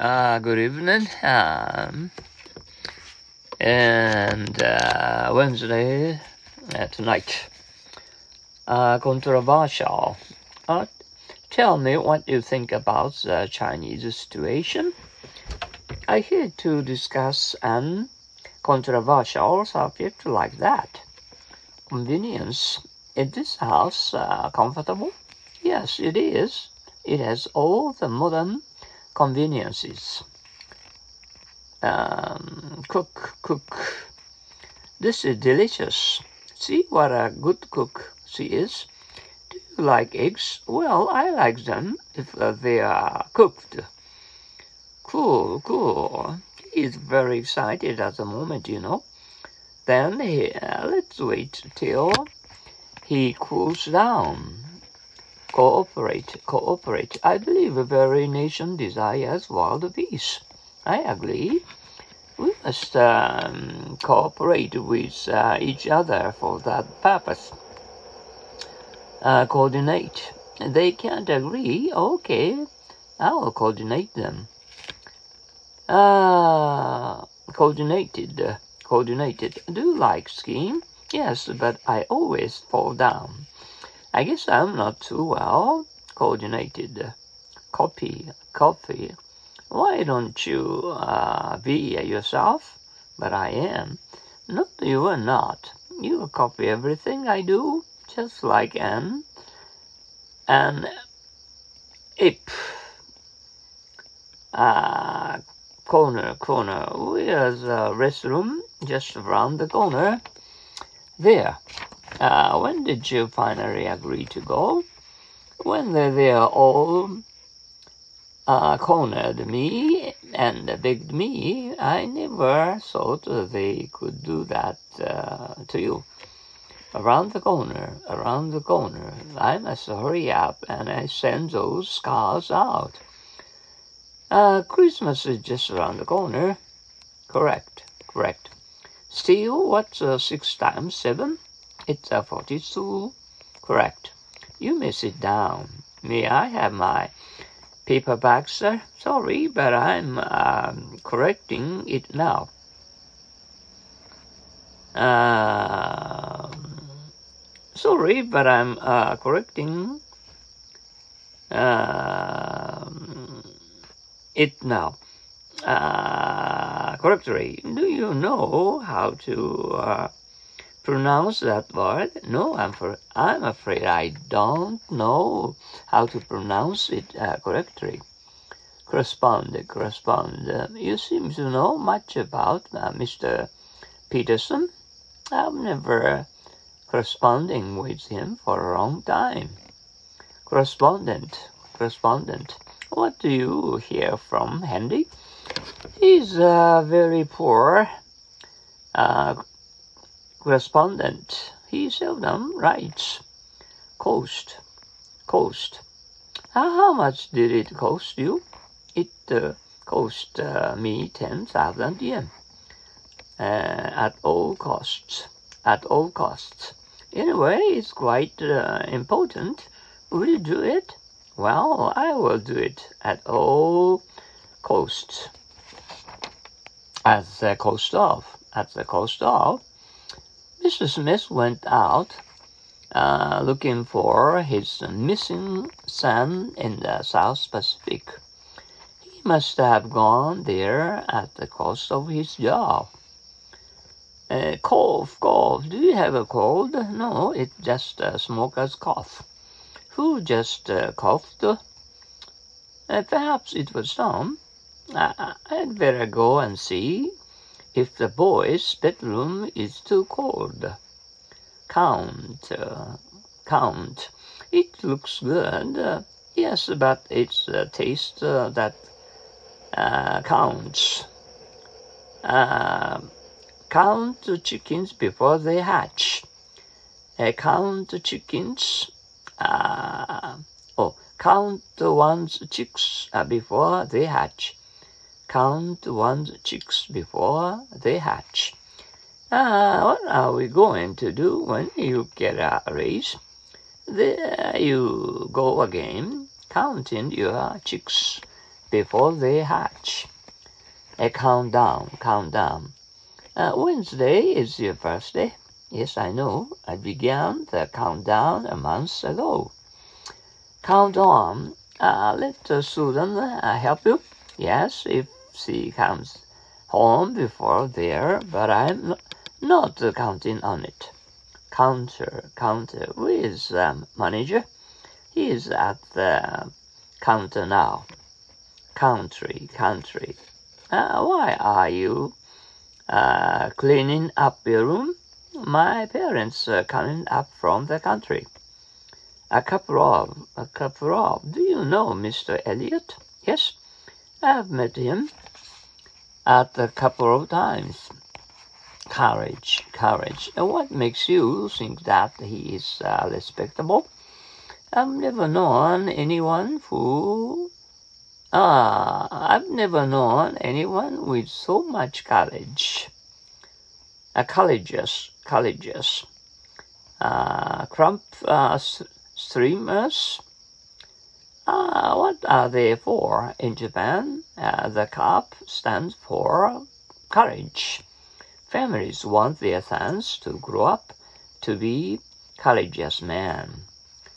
Uh, good evening. Um, and uh, Wednesday uh, tonight. Uh, controversial. Uh, tell me what you think about the Chinese situation. I here to discuss an controversial subject like that. Convenience. Is this house uh, comfortable? Yes, it is. It has all the modern conveniences. Um, cook, cook. This is delicious. See what a good cook she is. Do you like eggs? Well, I like them if uh, they are cooked. Cool, cool. He's very excited at the moment, you know. Then he, uh, let's wait till he cools down. Cooperate, cooperate. I believe every nation desires world peace. I agree. We must um, cooperate with uh, each other for that purpose. Uh, coordinate. They can't agree. Okay, I'll coordinate them. Uh, coordinated, coordinated. Do you like skiing? Yes, but I always fall down. I guess I'm not too well coordinated. Copy, copy. Why don't you uh, be yourself? But I am. No, you are not. You copy everything I do, just like an an ape. Uh, corner, corner. Where's the restroom? Just around the corner. There. Uh, when did you finally agree to go? When they, they all uh, cornered me and begged me, I never thought they could do that uh, to you. Around the corner, around the corner. I must hurry up and I send those cars out. Uh, Christmas is just around the corner. Correct, correct. Still, what's uh, six times seven? It's a uh, forty-two. Correct. You may sit down. May I have my paperback, sir? Sorry, but I'm um, correcting it now. Uh, sorry, but I'm uh, correcting. Uh, it now. Uh, correctly, do you know how to uh, pronounce that word? No, I'm, for, I'm afraid I don't know how to pronounce it uh, correctly. Correspond, correspond. Uh, you seem to know much about uh, Mr. Peterson. I've never corresponding with him for a long time. Correspondent, correspondent. What do you hear from Handy? He's a very poor uh, correspondent. He seldom writes. Cost. Cost. How much did it cost you? It uh, cost uh, me 10,000 yen. Uh, at all costs. At all costs. Anyway, it's quite uh, important. Will you do it? Well, I will do it at all costs. At the cost of, at the cost of, Mr. Smith went out uh, looking for his missing son in the South Pacific. He must have gone there at the cost of his job. Uh, cough, cough. Do you have a cold? No, it's just a smoker's cough who just uh, coughed. Uh, perhaps it was Tom. I, I'd better go and see if the boy's bedroom is too cold. Count, uh, count. It looks good. Uh, yes, but it's the taste uh, that uh, counts. Uh, count chickens before they hatch. count the chickens uh, oh, count one's chicks uh, before they hatch. Count one's chicks before they hatch. Uh, what are we going to do when you get a raise? There you go again, counting your chicks before they hatch. A countdown, countdown. Uh, Wednesday is your first day. Yes, I know. I began the countdown a month ago. Count on. Uh, let Susan uh, help you. Yes, if she comes home before there, but I'm not counting on it. Counter, counter. Where is um, manager? He is at the counter now. Country, country. Uh, why are you uh, cleaning up your room? My parents are coming up from the country. A couple of, a couple of. Do you know Mr. Elliot? Yes, I've met him at a couple of times. Courage, courage. And what makes you think that he is uh, respectable? I've never known anyone who. Ah, I've never known anyone with so much courage. Uh, colleges, colleges. Uh, crump uh, streamers. Uh, what are they for in Japan? Uh, the cup stands for courage. Families want their sons to grow up to be courageous men.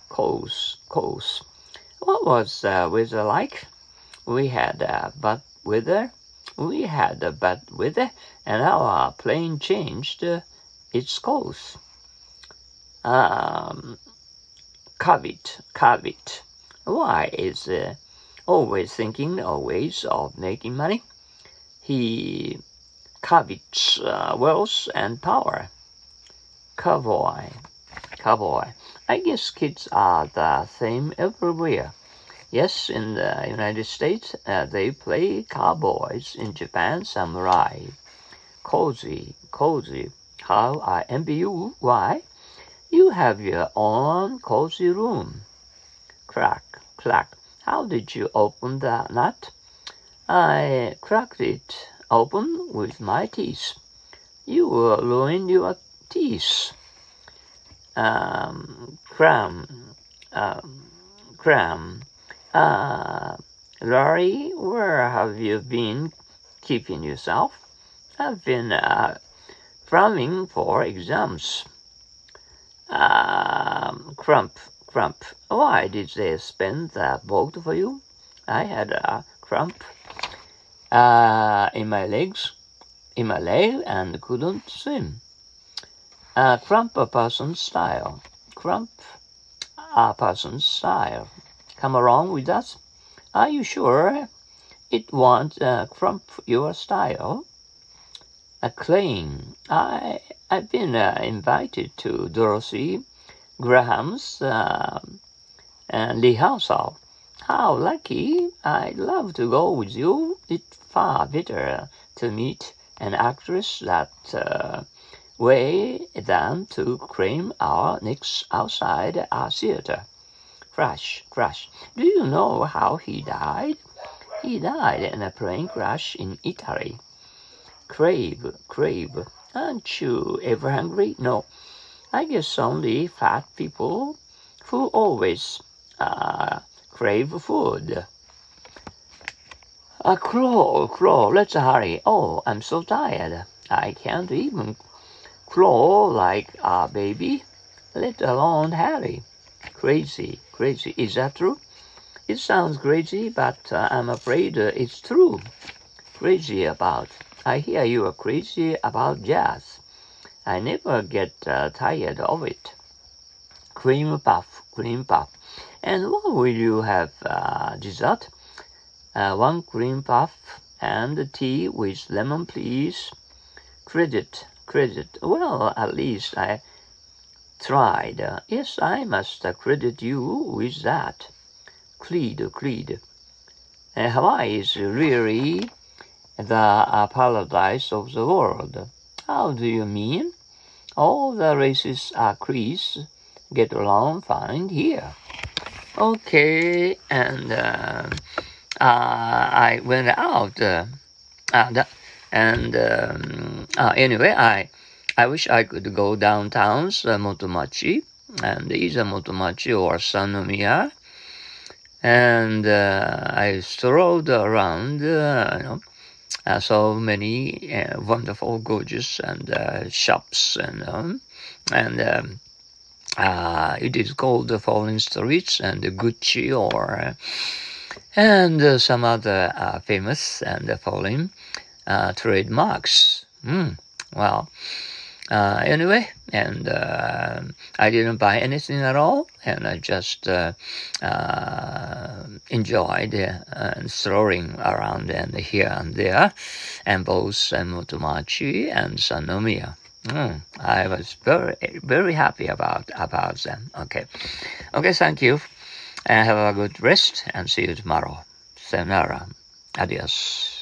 Course, course. What was the weather like? We had uh, bad weather. We had a bad weather, and our plane changed uh, its course. Um, covet, covet. Why is uh, always thinking always of making money? He covets uh, wealth and power. Cowboy, cowboy. I guess kids are the same everywhere. Yes, in the United States, uh, they play cowboys. In Japan, samurai. Cozy, cozy. How I envy you. Why? You have your own cozy room. Crack, crack. How did you open the nut? I cracked it open with my teeth. You will ruin your teeth. Um, cram, um, cram. Uh, Laurie, where have you been keeping yourself? I've been uh, cramming for exams. Um, crump, Crump. Why did they spend that boat for you? I had a crump uh, in my legs, in my leg, and couldn't swim. A crump a person's style. Crump a person's style. Come along with us. Are you sure it won't uh, crump your style? A claim. I I've been uh, invited to Dorothy Graham's uh, uh, rehearsal. How lucky! I'd love to go with you. It's far better to meet an actress that uh, way than to cram our necks outside our theater. Crash, crash. Do you know how he died? He died in a plane crash in Italy. Crave, crave. Aren't you ever hungry? No. I guess only fat people who always uh, crave food. Uh, crawl, crawl, let's hurry. Oh, I'm so tired. I can't even crawl like a baby, let alone Harry. Crazy, crazy. Is that true? It sounds crazy, but uh, I'm afraid uh, it's true. Crazy about. I hear you are crazy about jazz. I never get uh, tired of it. Cream puff, cream puff. And what will you have uh, dessert? Uh, one cream puff and tea with lemon, please. Credit, credit. Well, at least I tried. Yes, I must credit you with that. Creed, creed. Uh, Hawaii is really the uh, paradise of the world. How do you mean? All the races are Chris get along fine here. Okay, and uh, uh, I went out, uh, and, and um, uh, anyway, I I wish I could go downtown's uh, Motomachi and either Motomachi or Sannomiya and uh, I strolled around, uh, you know, uh, so many uh, wonderful, gorgeous, and uh, shops, and um, and um, uh, it is called the Falling Streets and the Gucci or and some other famous and falling trademarks. Mm, well. Uh, anyway, and uh, I didn't buy anything at all, and I just uh, uh enjoyed uh, strolling around and here and there, and both Motomachi and Sannomiya. Mm, I was very, very happy about about them. Okay, okay, thank you, and have a good rest, and see you tomorrow. Sayonara, adios.